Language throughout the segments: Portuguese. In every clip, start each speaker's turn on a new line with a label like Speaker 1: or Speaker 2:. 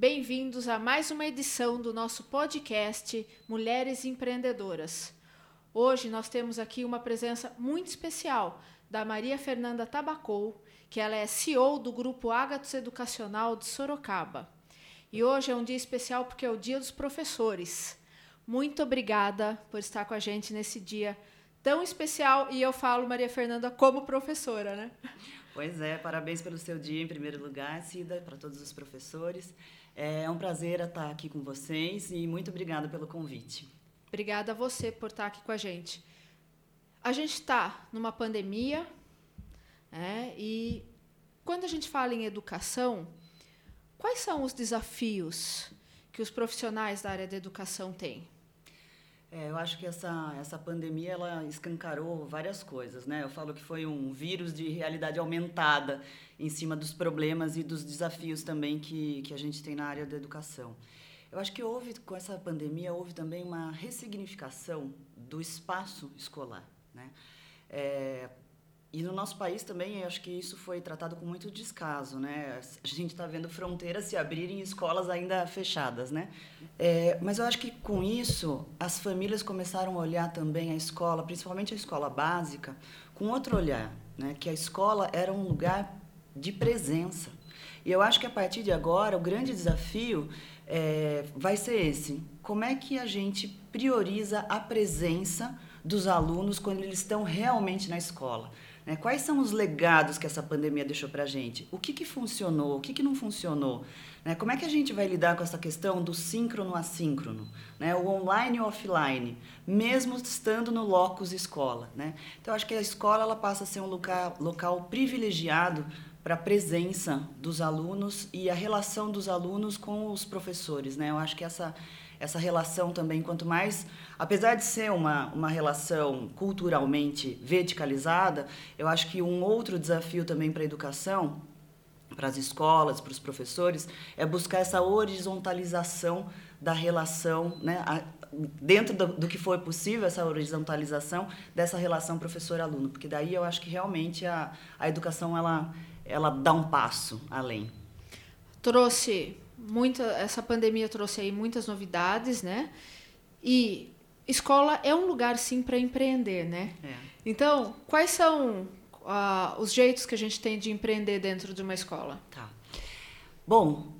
Speaker 1: Bem-vindos a mais uma edição do nosso podcast Mulheres Empreendedoras. Hoje nós temos aqui uma presença muito especial da Maria Fernanda Tabacou, que ela é CEO do grupo Ágatos Educacional de Sorocaba. E hoje é um dia especial porque é o Dia dos Professores. Muito obrigada por estar com a gente nesse dia tão especial e eu falo Maria Fernanda como professora, né?
Speaker 2: Pois é, parabéns pelo seu dia em primeiro lugar, Cida, para todos os professores. É um prazer estar aqui com vocês e muito obrigada pelo convite.
Speaker 1: Obrigada a você por estar aqui com a gente. A gente está numa pandemia, né? E quando a gente fala em educação, quais são os desafios que os profissionais da área da educação têm?
Speaker 2: É, eu acho que essa, essa pandemia ela escancarou várias coisas, né? Eu falo que foi um vírus de realidade aumentada em cima dos problemas e dos desafios também que, que a gente tem na área da educação. Eu acho que houve, com essa pandemia, houve também uma ressignificação do espaço escolar, né? É, e no nosso país também, acho que isso foi tratado com muito descaso, né? A gente está vendo fronteiras se abrirem escolas ainda fechadas, né? É, mas eu acho que com isso as famílias começaram a olhar também a escola, principalmente a escola básica, com outro olhar, né? Que a escola era um lugar de presença. E eu acho que a partir de agora o grande desafio é, vai ser esse: como é que a gente prioriza a presença dos alunos quando eles estão realmente na escola? Né? Quais são os legados que essa pandemia deixou para a gente? O que, que funcionou? O que, que não funcionou? Né? Como é que a gente vai lidar com essa questão do síncrono assíncrono? Né? O online e o offline, mesmo estando no locus escola. Né? Então, acho que a escola ela passa a ser um local, local privilegiado para a presença dos alunos e a relação dos alunos com os professores. Né? Eu acho que essa essa relação também, quanto mais, apesar de ser uma, uma relação culturalmente verticalizada, eu acho que um outro desafio também para a educação, para as escolas, para os professores, é buscar essa horizontalização da relação, né, a, dentro do, do, que for possível, essa horizontalização dessa relação professor-aluno, porque daí eu acho que realmente a, a educação ela, ela dá um passo além.
Speaker 1: Trouxe muita, essa pandemia trouxe aí muitas novidades, né? E escola é um lugar sim para empreender, né? É. Então, quais são uh, os jeitos que a gente tem de empreender dentro de uma escola?
Speaker 2: Tá. Bom,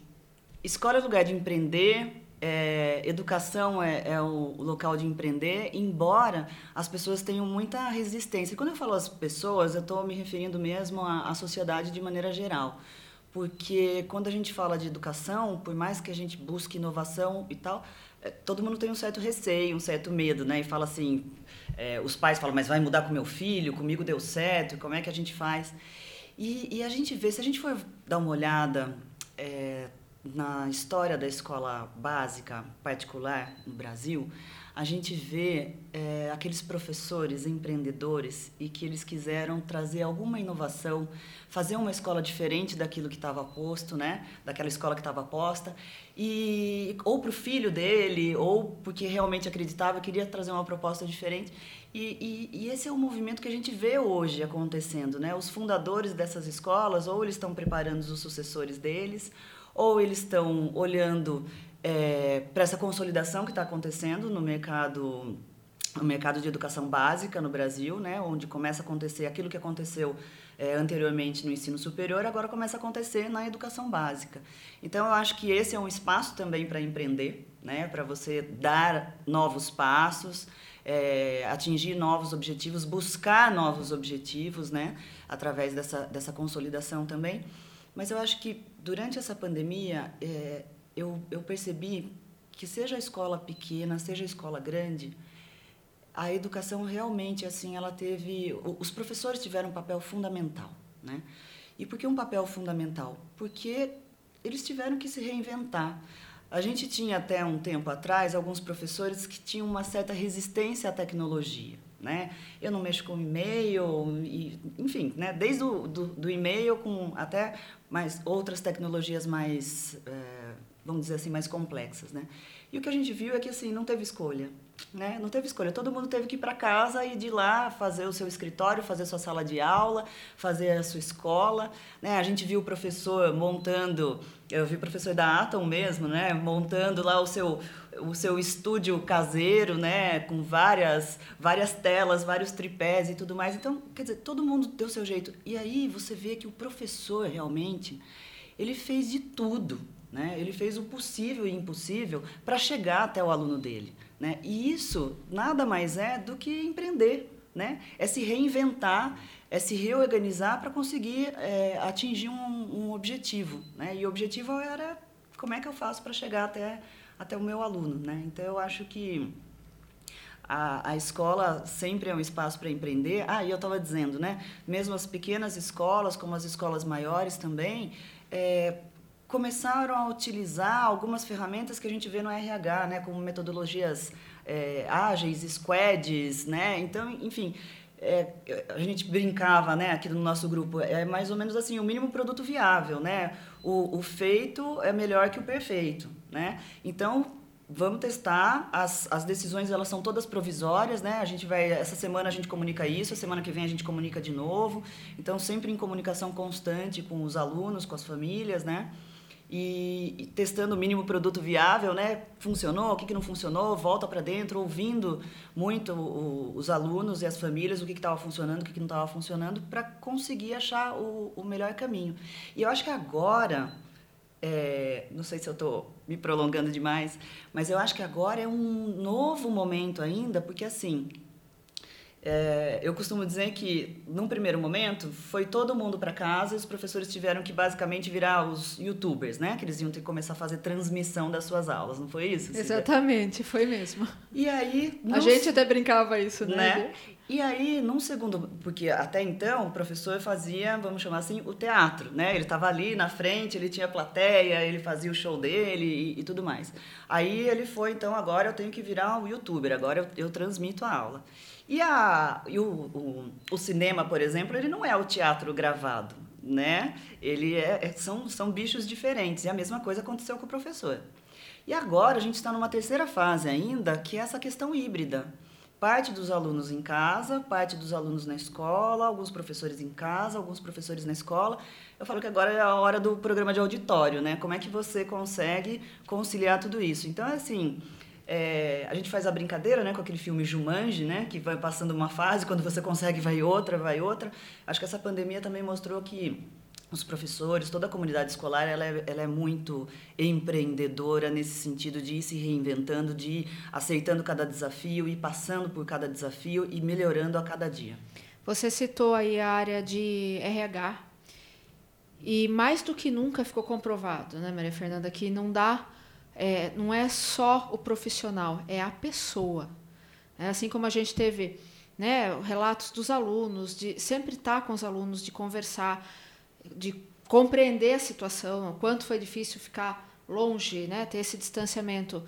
Speaker 2: escola é lugar de empreender. É, educação é, é, o local de empreender, embora as pessoas tenham muita resistência. E quando eu falo as pessoas, eu estou me referindo mesmo à, à sociedade de maneira geral porque quando a gente fala de educação, por mais que a gente busque inovação e tal, é, todo mundo tem um certo receio, um certo medo, né? E fala assim, é, os pais falam, mas vai mudar com meu filho, comigo deu certo, como é que a gente faz? E, e a gente vê, se a gente for dar uma olhada é, na história da escola básica particular no Brasil, a gente vê é, aqueles professores empreendedores e que eles quiseram trazer alguma inovação, fazer uma escola diferente daquilo que estava posto, né? Daquela escola que estava posta e ou para o filho dele ou porque realmente acreditava queria trazer uma proposta diferente e, e, e, esse é o movimento que a gente vê hoje acontecendo, né? Os fundadores dessas escolas ou eles estão preparando os sucessores deles ou eles estão olhando é, para essa consolidação que está acontecendo no mercado no mercado de educação básica no Brasil, né, onde começa a acontecer aquilo que aconteceu é, anteriormente no ensino superior, agora começa a acontecer na educação básica. Então, eu acho que esse é um espaço também para empreender, né, para você dar novos passos, é, atingir novos objetivos, buscar novos objetivos, né, através dessa, dessa consolidação também. Mas eu acho que durante essa pandemia, é, eu, eu percebi que seja a escola pequena, seja a escola grande, a educação realmente assim ela teve os professores tiveram um papel fundamental né? E por que um papel fundamental? Porque eles tiveram que se reinventar. A gente tinha até um tempo atrás alguns professores que tinham uma certa resistência à tecnologia né? Eu não mexo com e-mail e, enfim né? Desde o do, do e-mail com até mais outras tecnologias mais é, vamos dizer assim, mais complexas, né? E o que a gente viu é que assim não teve escolha, né? Não teve escolha. Todo mundo teve que ir para casa e de lá fazer o seu escritório, fazer sua sala de aula, fazer a sua escola, né? A gente viu o professor montando, eu vi o professor da Atom mesmo, né? Montando lá o seu o seu estúdio caseiro, né, com várias várias telas, vários tripés e tudo mais. Então, quer dizer, todo mundo deu seu jeito. E aí você vê que o professor realmente ele fez de tudo, né? Ele fez o possível e impossível para chegar até o aluno dele. Né? E isso nada mais é do que empreender. Né? É se reinventar, é se reorganizar para conseguir é, atingir um, um, objetivo. Né? E o objetivo era como é que eu faço para chegar até, até o meu aluno. Né? Então, eu acho que a, a escola sempre é um espaço para empreender. Ah, e eu estava dizendo, né? mesmo as pequenas escolas, como as escolas maiores também, é, começaram a utilizar algumas ferramentas que a gente vê no RH, né, como metodologias é, ágeis, squads, né? Então, enfim, é, a gente brincava, né, aqui no nosso grupo, é mais ou menos assim, o mínimo produto viável, né? O, o feito é melhor que o perfeito, né? Então, vamos testar. As, as decisões elas são todas provisórias, né? A gente vai essa semana a gente comunica isso, a semana que vem a gente comunica de novo. Então sempre em comunicação constante com os alunos, com as famílias, né? E, testando o mínimo produto viável, né? Funcionou, o que, que não funcionou, volta para dentro, ouvindo muito o, os alunos e as famílias, o que estava funcionando, o que, que não estava funcionando, para conseguir achar o, o melhor caminho. E eu acho que agora, é, não sei se eu estou me prolongando demais, mas eu acho que agora é um novo momento ainda, porque assim, é, eu costumo dizer que, num primeiro momento, foi todo mundo para casa e os professores tiveram que basicamente virar os youtubers, né? Que eles iam ter que começar a fazer transmissão das suas aulas, não foi isso?
Speaker 1: Cida? Exatamente, foi mesmo.
Speaker 2: E aí...
Speaker 1: A gente até brincava isso, né? né?
Speaker 2: E aí, num segundo... Porque até então, o professor fazia, vamos chamar assim, o teatro, né? Ele estava ali na frente, ele tinha plateia, ele fazia o show dele e, e, tudo mais. Aí ele foi, então, agora eu tenho que virar um youtuber, agora eu, eu transmito a aula. E, a, e o, o, o, cinema, por exemplo, ele não é o teatro gravado, né? Ele é, é, são, são bichos diferentes. E a mesma coisa aconteceu com o professor. E agora a gente está numa terceira fase ainda, que é essa questão híbrida. Parte dos alunos em casa, parte dos alunos na escola, alguns professores em casa, alguns professores na escola. Eu falo que agora é a hora do programa de auditório, né? Como é que você consegue conciliar tudo isso? Então, é assim, é, a gente faz a brincadeira, né, com aquele filme Jumanji, né, que vai passando uma fase, quando você consegue vai outra, vai outra. Acho que essa pandemia também mostrou que os professores, toda a comunidade escolar, ela é, ela é muito empreendedora nesse sentido de ir se reinventando, de ir aceitando cada desafio, ir passando por cada desafio e melhorando a cada dia.
Speaker 1: Você citou aí a área de RH e mais do que nunca ficou comprovado, né, Maria Fernanda, que não dá é, não é só o profissional, é a pessoa. É assim como a gente teve né, relatos dos alunos, de sempre estar com os alunos, de conversar, de compreender a situação, quanto foi difícil ficar longe, né, ter esse distanciamento.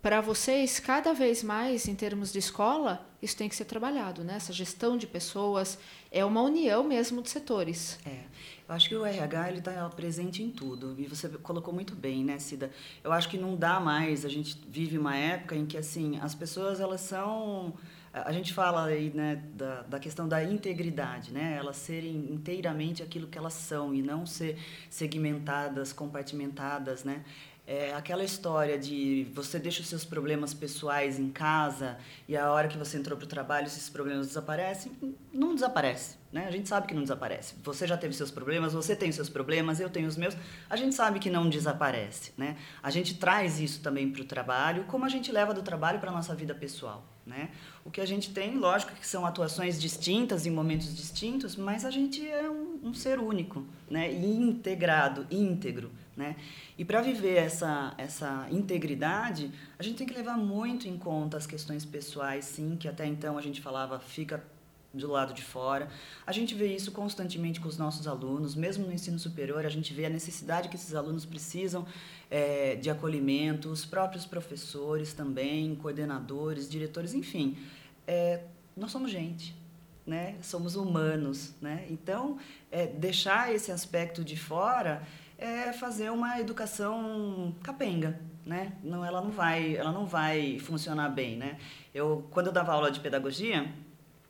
Speaker 1: Para vocês, cada vez mais, em termos de escola, isso tem que ser trabalhado, né? Essa gestão de pessoas é uma união mesmo de setores.
Speaker 2: É. Eu acho que o RH ele está presente em tudo e você colocou muito bem, né, Cida? Eu acho que não dá mais. A gente vive uma época em que assim as pessoas elas são a gente fala aí né da, da questão da integridade, né? Elas serem inteiramente aquilo que elas são e não ser segmentadas, compartimentadas, né? É aquela história de você deixa os seus problemas pessoais em casa e a hora que você entrou para o trabalho esses problemas desaparecem, não desaparece, né? A gente sabe que não desaparece. Você já teve seus problemas, você tem seus problemas, eu tenho os meus. A gente sabe que não desaparece, né? A gente traz isso também para o trabalho, como a gente leva do trabalho para a nossa vida pessoal, né? O que a gente tem, lógico que são atuações distintas em momentos distintos, mas a gente é um, um ser único, né? integrado, íntegro, né? E para viver essa, essa integridade, a gente tem que levar muito em conta as questões pessoais, sim, que até então a gente falava fica do lado de fora. A gente vê isso constantemente com os nossos alunos, mesmo no ensino superior, a gente vê a necessidade que esses alunos precisam é, de acolhimento, os próprios professores também, coordenadores, diretores, enfim. É, nós somos gente, né? somos humanos. Né? Então, é, deixar esse aspecto de fora é fazer uma educação capenga, né? Não, ela não vai, ela não vai funcionar bem, né? Eu quando eu dava aula de pedagogia,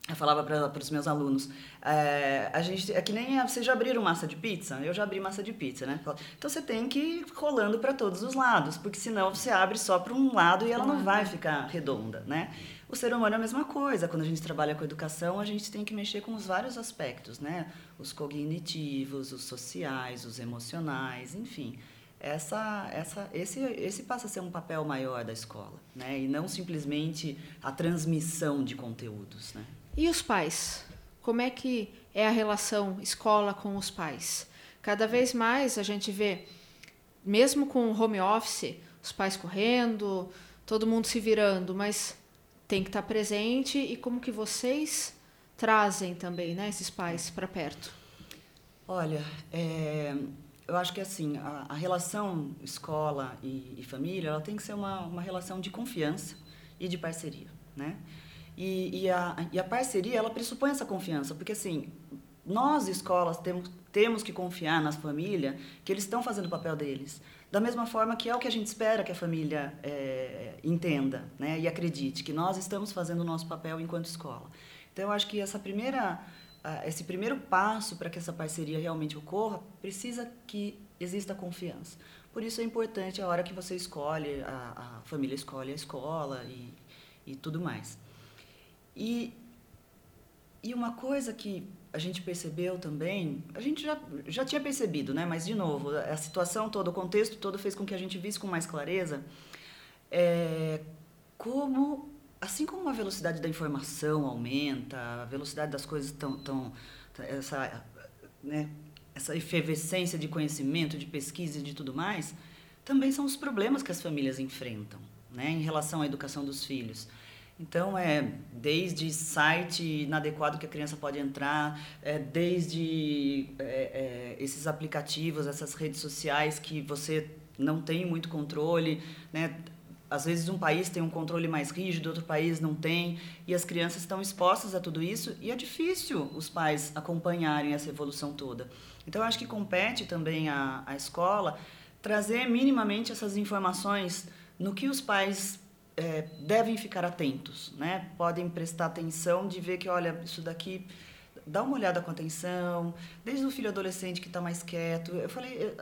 Speaker 2: eu falava para os meus alunos, é, a gente é que nem vocês já abriram massa de pizza, eu já abri massa de pizza, né? Então você tem que ir rolando para todos os lados, porque senão você abre só para um lado e ela não vai ficar redonda, né? O ser humano é a mesma coisa. Quando a gente trabalha com educação, a gente tem que mexer com os vários aspectos, né? Os cognitivos, os sociais, os emocionais, enfim essa, essa, esse, esse passa a ser um papel maior da escola, né? E não simplesmente a transmissão de conteúdos, né?
Speaker 1: E os pais? Como é que é a relação escola com os pais? Cada vez mais a gente vê, mesmo com o home office, os pais correndo, todo mundo se virando, mas tem que estar presente e como que vocês trazem também, né, esses pais para perto?
Speaker 2: Olha, é, eu acho que assim a, a relação escola e, e, família, ela tem que ser uma, uma relação de confiança e de parceria, né? E, e, a, e a parceria, ela pressupõe essa confiança, porque assim, nós, escolas, temos, temos que confiar na família que eles estão fazendo o papel deles. Da mesma forma que é o que a gente espera que a família é, entenda né, e acredite, que nós estamos fazendo o nosso papel enquanto escola. Então, eu acho que essa primeira, esse primeiro passo para que essa parceria realmente ocorra precisa que exista confiança. Por isso é importante a hora que você escolhe, a, a família escolhe a escola e, e tudo mais. E, e uma coisa que a gente percebeu também, a gente já, já tinha percebido, né? mas de novo, a situação toda, o contexto todo fez com que a gente visse com mais clareza é, como, assim como a velocidade da informação aumenta, a velocidade das coisas tão, tão essa, né, essa efervescência de conhecimento, de pesquisa e de tudo mais, também são os problemas que as famílias enfrentam né, em relação à educação dos filhos. Então, é desde site inadequado que a criança pode entrar, é, desde é, é, esses aplicativos, essas redes sociais que você não tem muito controle, né? Às vezes um país tem um controle mais rígido, outro país não tem, e as crianças estão expostas a tudo isso, e é difícil os pais acompanharem essa evolução toda. Então, eu acho que compete também à, à escola trazer minimamente essas informações no que os pais é, devem ficar atentos, né? Podem prestar atenção de ver que, olha, isso daqui dá uma olhada com atenção, desde o filho adolescente que está mais quieto. Eu falei,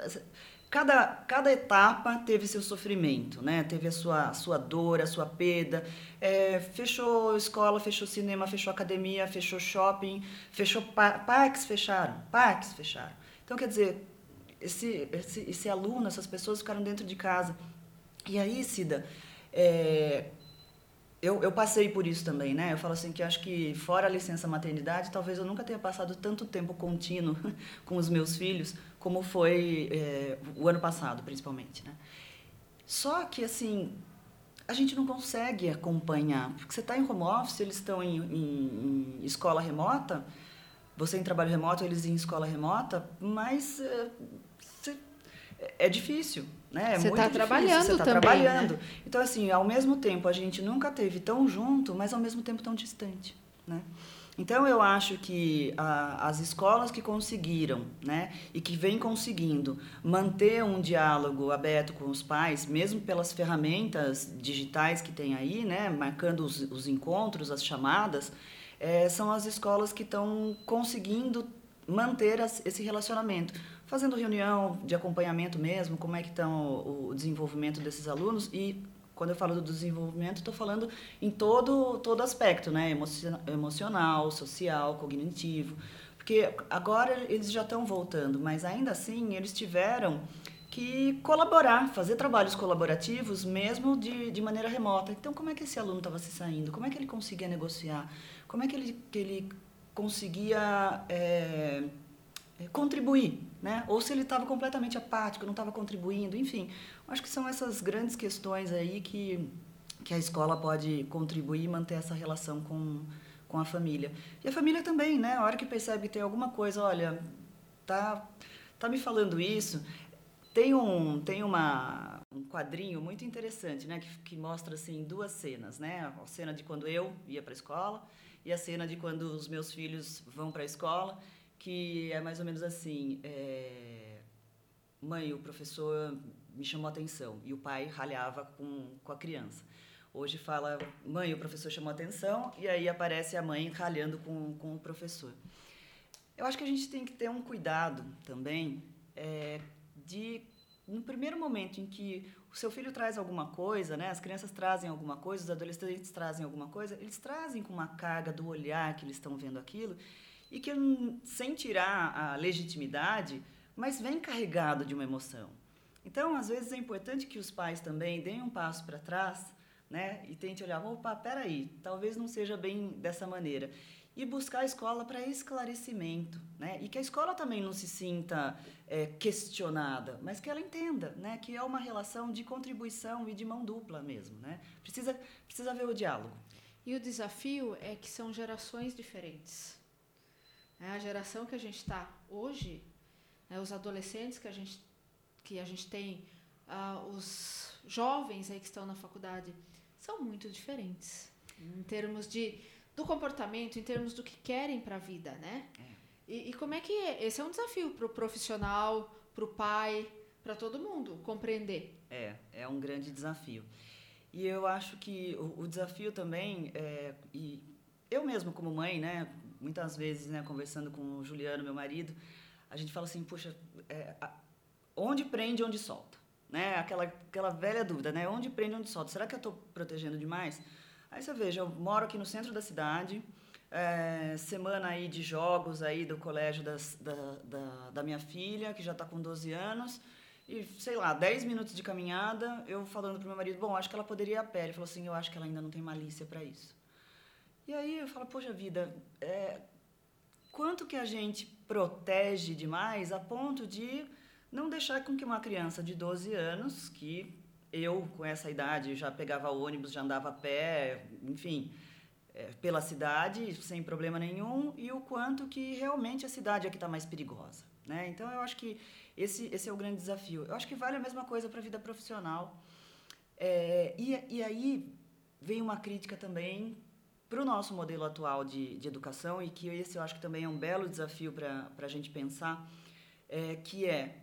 Speaker 2: cada, cada etapa teve seu sofrimento, né? Teve a sua, a sua dor, a sua perda. É, fechou escola, fechou cinema, fechou academia, fechou shopping, fechou par parques fecharam, parques fecharam. Então, quer dizer, esse, esse, esse aluno, essas pessoas ficaram dentro de casa. E aí, Cida, é, eu, eu passei por isso também, né? Eu falo assim que acho que fora a licença maternidade, talvez eu nunca tenha passado tanto tempo contínuo com os meus filhos como foi é, o ano passado, principalmente, né? Só que assim a gente não consegue acompanhar, porque você está em home office, eles estão em, em, em, escola remota, você em trabalho remoto, eles em escola remota, mas é, é difícil, né? É
Speaker 1: você está trabalhando você tá também, trabalhando. Né?
Speaker 2: Então, assim, ao mesmo tempo, a gente nunca teve tão junto, mas ao mesmo tempo tão distante, né? Então, eu acho que a, as escolas que conseguiram, né, e que vêm conseguindo manter um diálogo aberto com os pais, mesmo pelas ferramentas digitais que tem aí, né, marcando os, os encontros, as chamadas, é, são as escolas que estão conseguindo manter as, esse relacionamento fazendo reunião de acompanhamento mesmo, como é que estão o, desenvolvimento desses alunos e quando eu falo do desenvolvimento, estou falando em todo todo aspecto, né, emocional, social, cognitivo, porque agora eles já estão voltando, mas ainda assim eles tiveram que colaborar, fazer trabalhos colaborativos mesmo de, de maneira remota. Então, como é que esse aluno estava se saindo? Como é que ele conseguia negociar? Como é que ele, que ele conseguia é, contribuir, né? Ou se ele estava completamente apático, não estava contribuindo, enfim. Acho que são essas grandes questões aí que, que a escola pode contribuir e manter essa relação com, com a família. E a família também, né? A hora que percebe que tem alguma coisa, olha, tá, tá me falando isso. Tem um, tem uma, um quadrinho muito interessante, né? Que, que mostra, assim, duas cenas, né? A cena de quando eu ia para a escola e a cena de quando os meus filhos vão para a escola que é mais ou menos assim: é, mãe, o professor me chamou a atenção e o pai ralhava com, com a criança. Hoje fala, mãe, o professor chamou a atenção e aí aparece a mãe ralhando com, com o professor. Eu acho que a gente tem que ter um cuidado também é, de no primeiro momento em que o seu filho traz alguma coisa, né, as crianças trazem alguma coisa, os adolescentes trazem alguma coisa, eles trazem com uma carga do olhar que eles estão vendo aquilo e que sem tirar a legitimidade, mas vem carregado de uma emoção. Então, às vezes é importante que os pais também deem um passo para trás, né, e tente olhar, opa, peraí, talvez não seja bem dessa maneira e buscar a escola para esclarecimento, né? E que a escola também não se sinta é, questionada, mas que ela entenda, né? Que é uma relação de contribuição e de mão dupla mesmo, né? Precisa precisa ver o diálogo.
Speaker 1: E o desafio é que são gerações diferentes. É a geração que a gente está hoje, né? os adolescentes que a gente que a gente tem, uh, os jovens aí que estão na faculdade, são muito diferentes em termos de do comportamento, em termos do que querem para a vida, né? É. E, e, como é que é? Esse é um desafio para o profissional, para o pai, para todo mundo compreender.
Speaker 2: É, é um grande desafio. E eu acho que o, o desafio também, é, e eu mesmo como mãe, né, muitas vezes, né, conversando com o Juliano, meu marido, a gente fala assim, puxa, é, onde prende, onde solta, né? Aquela aquela velha dúvida, né? Onde prende, onde solta. Será que eu estou protegendo demais? Aí você veja, eu moro aqui no centro da cidade, é, semana aí de jogos aí do colégio das, da, da, da minha filha, que já está com 12 anos, e, sei lá, 10 minutos de caminhada, eu falando pro meu marido, bom, acho que ela poderia ir a pé. Ele falou assim, eu acho que ela ainda não tem malícia para isso. E aí eu falo, poxa vida, é, quanto que a gente protege demais a ponto de não deixar com que uma criança de 12 anos, que eu, com essa idade, já pegava ônibus, já andava a pé, enfim, é, pela cidade, sem problema nenhum, e o quanto que realmente a cidade é que está mais perigosa. Né? Então, eu acho que esse, esse é o grande desafio. Eu acho que vale a mesma coisa para a vida profissional. É, e, e aí vem uma crítica também para o nosso modelo atual de, de educação, e que esse eu acho que também é um belo desafio para a gente pensar, é, que é,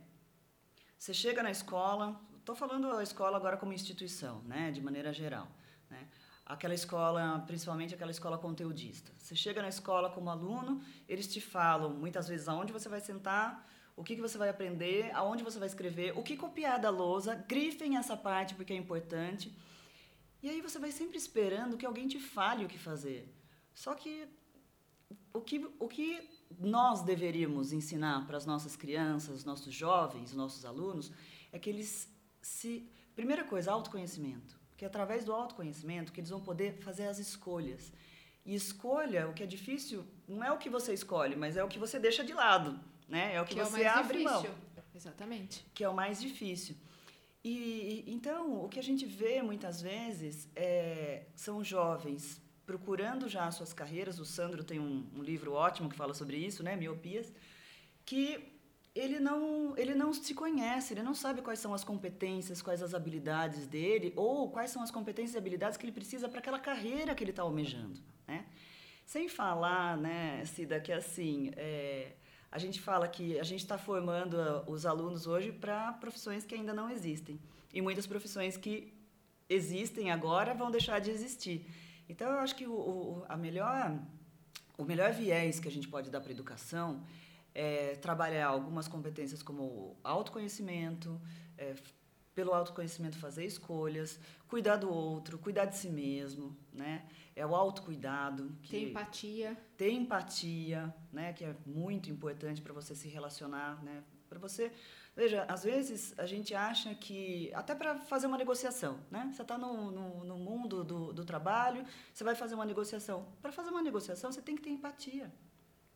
Speaker 2: você chega na escola, Estou falando a escola agora como instituição, né, de maneira geral. Né? Aquela escola, principalmente aquela escola conteudista. Você chega na escola como aluno, eles te falam muitas vezes aonde você vai sentar, o que, que você vai aprender, aonde você vai escrever, o que copiar da lousa, grifem essa parte porque é importante. E aí você vai sempre esperando que alguém te fale o que fazer. Só que o que, o que nós deveríamos ensinar para as nossas crianças, nossos jovens, nossos alunos, é que eles se primeira coisa, autoconhecimento, porque é através do autoconhecimento que eles vão poder fazer as escolhas. E escolha, o que é difícil, não é o que você escolhe, mas é o que você deixa de lado, né? É o que, que você é o abre difícil. mão.
Speaker 1: Exatamente.
Speaker 2: Que é o mais difícil. E então, o que a gente vê muitas vezes é, são jovens procurando já as suas carreiras. O Sandro tem um, um livro ótimo que fala sobre isso, né? Miopias, que ele não, ele não se conhece, ele não sabe quais são as competências, quais as habilidades dele, ou quais são as competências e habilidades que ele precisa para aquela carreira que ele está almejando, né? Sem falar, né, Cida, que assim, é, a gente fala que a gente está formando os alunos hoje para profissões que ainda não existem. E muitas profissões que existem agora vão deixar de existir. Então, eu acho que o, o a melhor, o melhor viés que a gente pode dar para a educação é, trabalhar algumas competências como autoconhecimento, é, pelo autoconhecimento fazer escolhas, cuidar do outro, cuidar de si mesmo, né? É o autocuidado.
Speaker 1: Que ter empatia.
Speaker 2: Ter empatia, né? Que é muito importante para você se relacionar, né? Para você... Veja, às vezes a gente acha que... Até para fazer uma negociação, né? Você está no, no, no, mundo do, do trabalho, você vai fazer uma negociação. Para fazer uma negociação, você tem que ter empatia.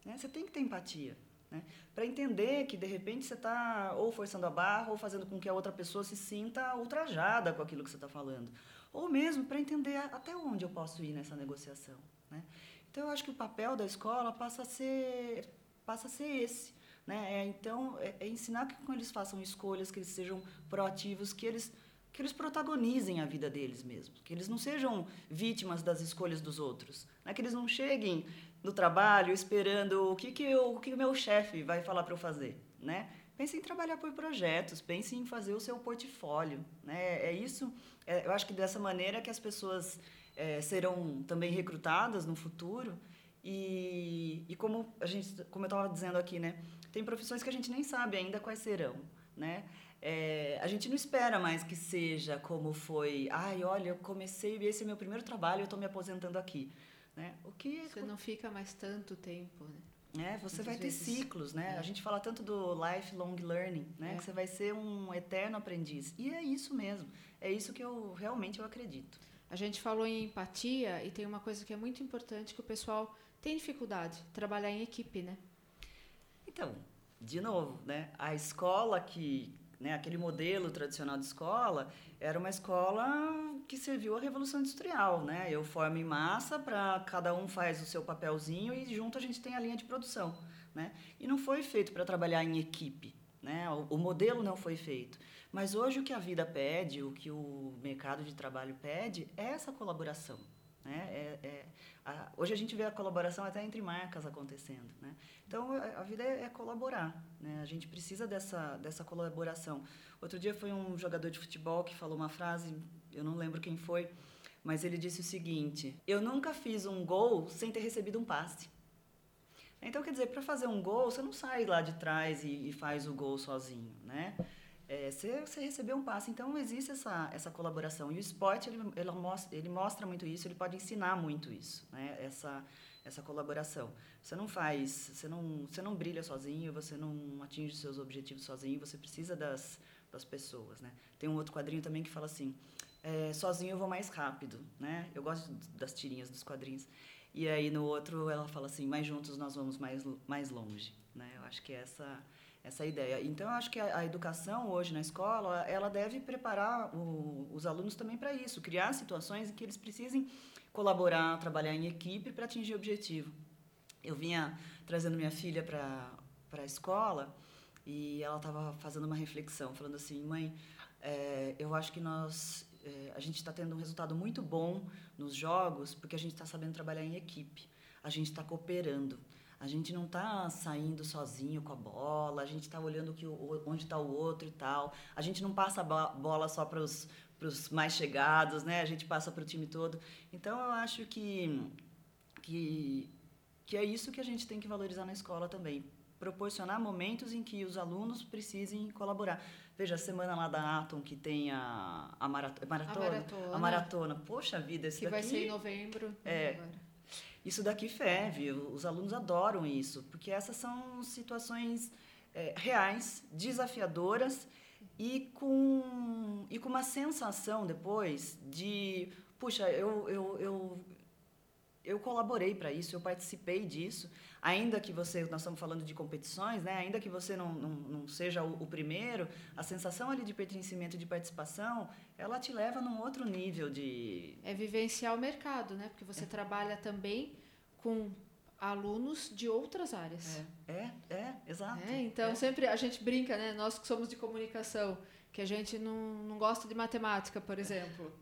Speaker 2: Né? Você tem que ter empatia. Né? Para entender que, de repente, você está ou forçando a barra ou fazendo com que a outra pessoa se sinta ultrajada com aquilo que você está falando. Ou mesmo para entender até onde eu posso ir nessa negociação. Né? Então, eu acho que o papel da escola passa a ser, passa a ser esse. Né? É, então, é, é ensinar que com eles façam escolhas, que eles sejam proativos, que eles que eles protagonizem a vida deles mesmos, que eles não sejam vítimas das escolhas dos outros, né? que eles não cheguem no trabalho esperando o que, que, eu, o, que meu chefe vai falar para eu fazer. Né? pense em trabalhar por projetos, pense em fazer o seu portfólio. Né? É isso, é, eu acho que dessa maneira que as pessoas é, serão também recrutadas no futuro. E, e como, a gente, como eu estava dizendo aqui, né? tem profissões que a gente nem sabe ainda quais serão. Né? É, a gente não espera mais que seja como foi. Ai, olha, eu comecei, esse é meu primeiro trabalho, eu estou me aposentando aqui. Né? O que
Speaker 1: você não fica mais tanto tempo, né?
Speaker 2: É, você Muitas vai ter ciclos, né? É. A gente fala tanto do lifelong learning, né? É. Que você vai ser um eterno aprendiz. E é isso mesmo. É isso que eu realmente eu acredito.
Speaker 1: A gente falou em empatia e tem uma coisa que é muito importante que o pessoal tem dificuldade, trabalhar em equipe, né?
Speaker 2: Então, de novo, né? A escola que né, aquele modelo tradicional de escola era uma escola que serviu à Revolução Industrial. Né? Eu formo em massa, para cada um faz o seu papelzinho e junto a gente tem a linha de produção. Né? E não foi feito para trabalhar em equipe. Né? O, o, modelo não foi feito. Mas hoje o que a vida pede, o que o mercado de trabalho pede, é essa colaboração. Né? É, é, a, hoje a gente vê a colaboração até entre marcas acontecendo. Né? Então, a, a vida é, é, colaborar. Né? A gente precisa dessa, dessa colaboração. Outro dia foi um jogador de futebol que falou uma frase, eu não lembro quem foi, mas ele disse o seguinte: Eu nunca fiz um gol sem ter recebido um passe. Então, quer dizer, para fazer um gol, você não sai lá de trás e, e faz o gol sozinho, né? É, você, você recebeu um passe. Então, existe essa, essa colaboração. E o esporte, ele, ele, mostra, ele mostra muito isso, ele pode ensinar muito isso, né? essa, essa colaboração. Você não faz, você não, você não brilha sozinho, você não atinge os seus objetivos sozinho, você precisa das, das pessoas. Né? Tem um outro quadrinho também que fala assim, é, sozinho eu vou mais rápido. Né? Eu gosto das tirinhas dos quadrinhos. E aí, no outro, ela fala assim, mais juntos nós vamos mais, mais longe. Né? Eu acho que essa essa ideia. Então, eu acho que a, a educação hoje na escola, ela deve preparar o, os alunos também para isso, criar situações em que eles precisem colaborar, trabalhar em equipe para atingir o objetivo. Eu vinha trazendo minha filha para a escola e ela estava fazendo uma reflexão, falando assim, mãe, é, eu acho que nós é, a gente está tendo um resultado muito bom nos jogos porque a gente está sabendo trabalhar em equipe, a gente está cooperando. A gente não está saindo sozinho com a bola, a gente está olhando que o, onde está o outro e tal. A gente não passa a bola só para os mais chegados, né? A gente passa para o time todo. Então, eu acho que, que, que é isso que a gente tem que valorizar na escola também. Proporcionar momentos em que os alunos precisem colaborar. Veja, a semana lá da Atom, que tem a, a, maratona, a maratona. A maratona. A maratona. Poxa vida, esse
Speaker 1: que
Speaker 2: daqui...
Speaker 1: vai ser em novembro.
Speaker 2: É. Agora isso daqui ferve, os alunos adoram isso, porque essas são situações é, reais, desafiadoras e com, e com uma sensação depois de, puxa, eu, eu, eu, eu colaborei para isso, eu participei disso, ainda que você, nós estamos falando de competições, né? ainda que você não, não, não seja o, o, primeiro, a sensação ali de pertencimento, de participação, ela te leva num outro nível de...
Speaker 1: É vivenciar o mercado, né? Porque você é. trabalha também com alunos de outras áreas.
Speaker 2: É, é, é exato.
Speaker 1: É, então,
Speaker 2: é.
Speaker 1: sempre a gente brinca, né? Nós que somos de comunicação, que a gente não, não gosta de matemática, por exemplo.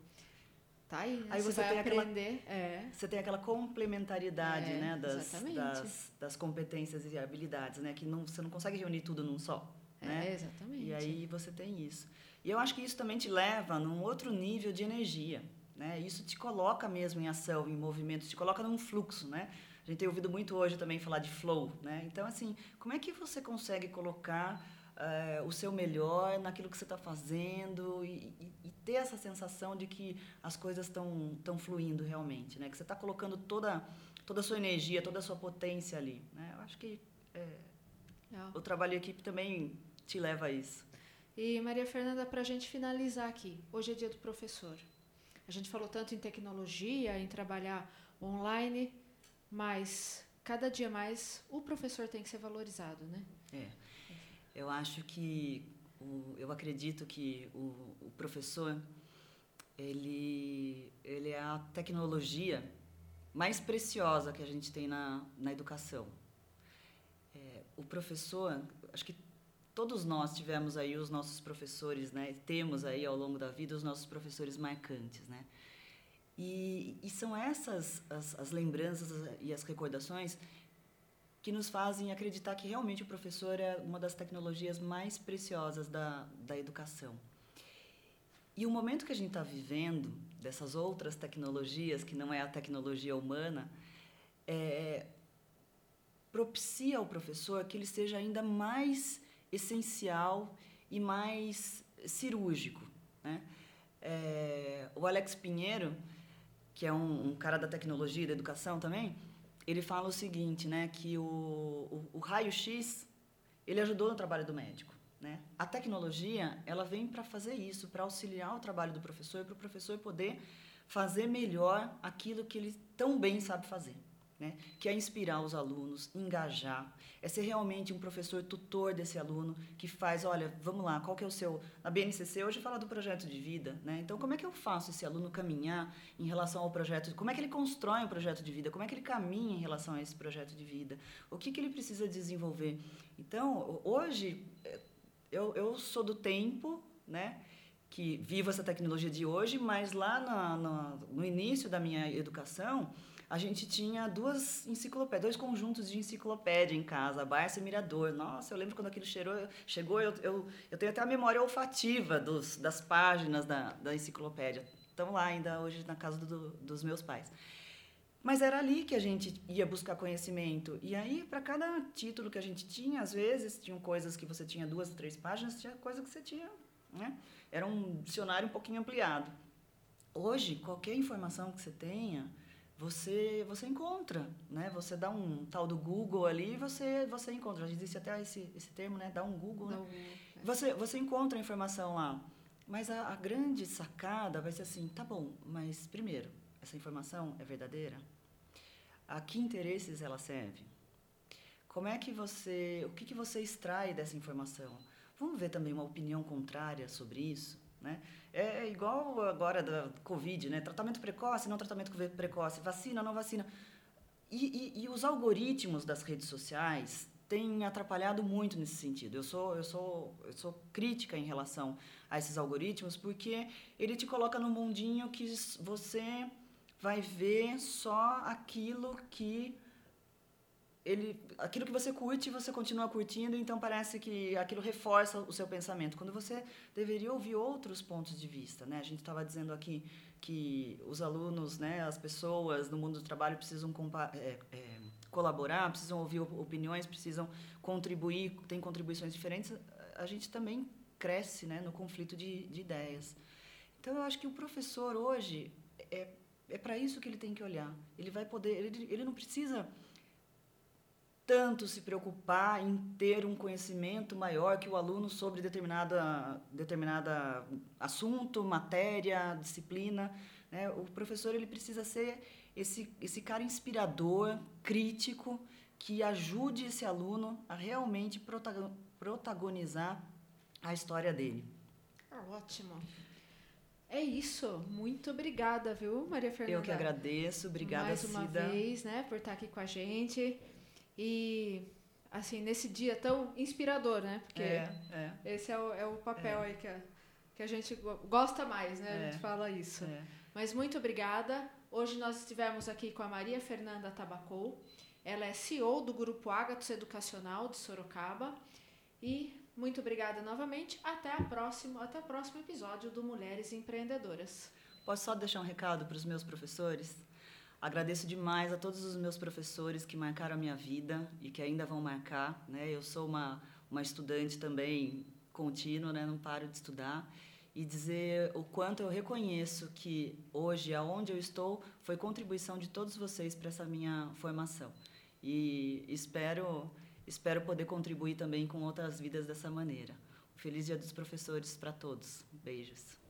Speaker 1: Tá aí, né?
Speaker 2: aí você,
Speaker 1: você vai
Speaker 2: tem
Speaker 1: aprender.
Speaker 2: Aquela, é. Você tem aquela complementaridade, é, né, das, das, das, competências e habilidades, né, que não, você não consegue reunir tudo num só. Né?
Speaker 1: É, exatamente.
Speaker 2: E aí você tem isso. E eu acho que isso também te leva num outro nível de energia. Né? Isso te coloca mesmo em ação, em movimento, te coloca num fluxo. Né? A gente tem ouvido muito hoje também falar de flow. Né? Então, assim, como é que você consegue colocar uh, o seu melhor naquilo que você está fazendo e, e, e, ter essa sensação de que as coisas estão fluindo realmente, né? Que você está colocando toda, toda a sua energia, toda a sua potência ali, né? Eu acho que é, o trabalho em equipe também te leva a isso.
Speaker 1: E Maria Fernanda, para a gente finalizar aqui, hoje é dia do professor. A gente falou tanto em tecnologia, em trabalhar online, mas cada dia mais o professor tem que ser valorizado, né?
Speaker 2: É. Eu acho que, o, eu acredito que o, o professor, ele, ele é a tecnologia mais preciosa que a gente tem na, na educação. É, o professor, acho que todos nós tivemos aí os nossos professores, né? Temos aí ao longo da vida os nossos professores marcantes, né? E, e são essas as, as lembranças e as recordações que nos fazem acreditar que realmente o professor é uma das tecnologias mais preciosas da, da educação. E o momento que a gente está vivendo, dessas outras tecnologias, que não é a tecnologia humana, é, propicia ao professor que ele seja ainda mais essencial e mais cirúrgico. Né? É, o Alex Pinheiro, que é um, um, cara da tecnologia e da educação também, ele fala o seguinte, né, que o, o, o raio-x ele ajudou no trabalho do médico. Né? A tecnologia ela vem para fazer isso, para auxiliar o trabalho do professor, para o professor poder fazer melhor aquilo que ele tão bem sabe fazer né? que é inspirar os alunos, engajar, é ser realmente um professor tutor desse aluno que faz, olha, vamos lá, qual que é o seu... Na BNCC hoje fala do projeto de vida, né? então como é que eu faço esse aluno caminhar em relação ao projeto, como é que ele constrói um projeto de vida, como é que ele caminha em relação a esse projeto de vida, o que, que ele precisa desenvolver. Então, hoje, eu, eu sou do tempo, né? que vivo essa tecnologia de hoje, mas lá no início da minha educação, a gente tinha duas enciclopédias, dois conjuntos de enciclopédia em casa, Barça e Mirador. Nossa, eu lembro quando aquilo cheirou, chegou, eu, eu, eu tenho até a memória olfativa dos, das páginas da, da enciclopédia. Estão lá ainda hoje na casa do, dos meus pais. Mas era ali que a gente ia buscar conhecimento. E aí, para cada título que a gente tinha, às vezes, tinham coisas que você tinha duas, três páginas, tinha coisa que você tinha. Né? Era um dicionário um pouquinho ampliado. Hoje, qualquer informação que você tenha, você você encontra, né? Você dá um tal do Google ali e você você encontra. Existe até esse esse termo, né? Dá um Google, né? É. Você você encontra a informação lá. Mas a, a, grande sacada vai ser assim, tá bom, mas primeiro, essa informação é verdadeira? A que interesses ela serve? Como é que você, o que que você extrai dessa informação? Vamos ver também uma opinião contrária sobre isso? Né? É igual agora da Covid, né? tratamento precoce, não tratamento precoce, vacina, não vacina. E, e, e, os algoritmos das redes sociais têm atrapalhado muito nesse sentido. Eu sou, eu, sou, eu sou crítica em relação a esses algoritmos porque ele te coloca num mundinho que você vai ver só aquilo que ele, aquilo que você curte, você continua curtindo, então parece que aquilo reforça o seu pensamento. Quando você deveria ouvir outros pontos de vista, né? A gente estava dizendo aqui que os alunos, né, as pessoas no mundo do trabalho precisam é, é, colaborar, precisam ouvir opiniões, precisam contribuir, tem contribuições diferentes. A gente também cresce, né, no conflito de, de ideias. Então eu acho que o professor hoje é é para isso que ele tem que olhar. Ele vai poder, ele, ele não precisa tanto se preocupar em ter um conhecimento maior que o aluno sobre determinada determinada assunto, matéria, disciplina. Né? O professor ele precisa ser esse esse cara inspirador, crítico, que ajude esse aluno a realmente protagonizar a história dele.
Speaker 1: Ah, ótimo. É isso. Muito obrigada, viu, Maria Fernanda?
Speaker 2: Eu que agradeço. Obrigada,
Speaker 1: Mais uma
Speaker 2: Cida.
Speaker 1: vez, né, por estar aqui com a gente. E, assim, nesse dia tão inspirador, né? Porque é, é. esse é o, é o papel é. aí que a, que a gente gosta mais, né? A gente é. fala isso. É. Mas muito obrigada. Hoje nós estivemos aqui com a Maria Fernanda Tabacou. Ela é CEO do Grupo Ágatos Educacional de Sorocaba. E muito obrigada novamente. Até, a próxima, até o próximo episódio do Mulheres Empreendedoras.
Speaker 2: Posso só deixar um recado para os meus professores? Agradeço demais a todos os meus professores que marcaram a minha vida e que ainda vão marcar. Né? Eu sou uma, uma estudante também contínua, né? não paro de estudar. E dizer o quanto eu reconheço que hoje, aonde eu estou, foi contribuição de todos vocês para essa minha formação. E espero, espero poder contribuir também com outras vidas dessa maneira. Feliz Dia dos Professores para todos. Beijos.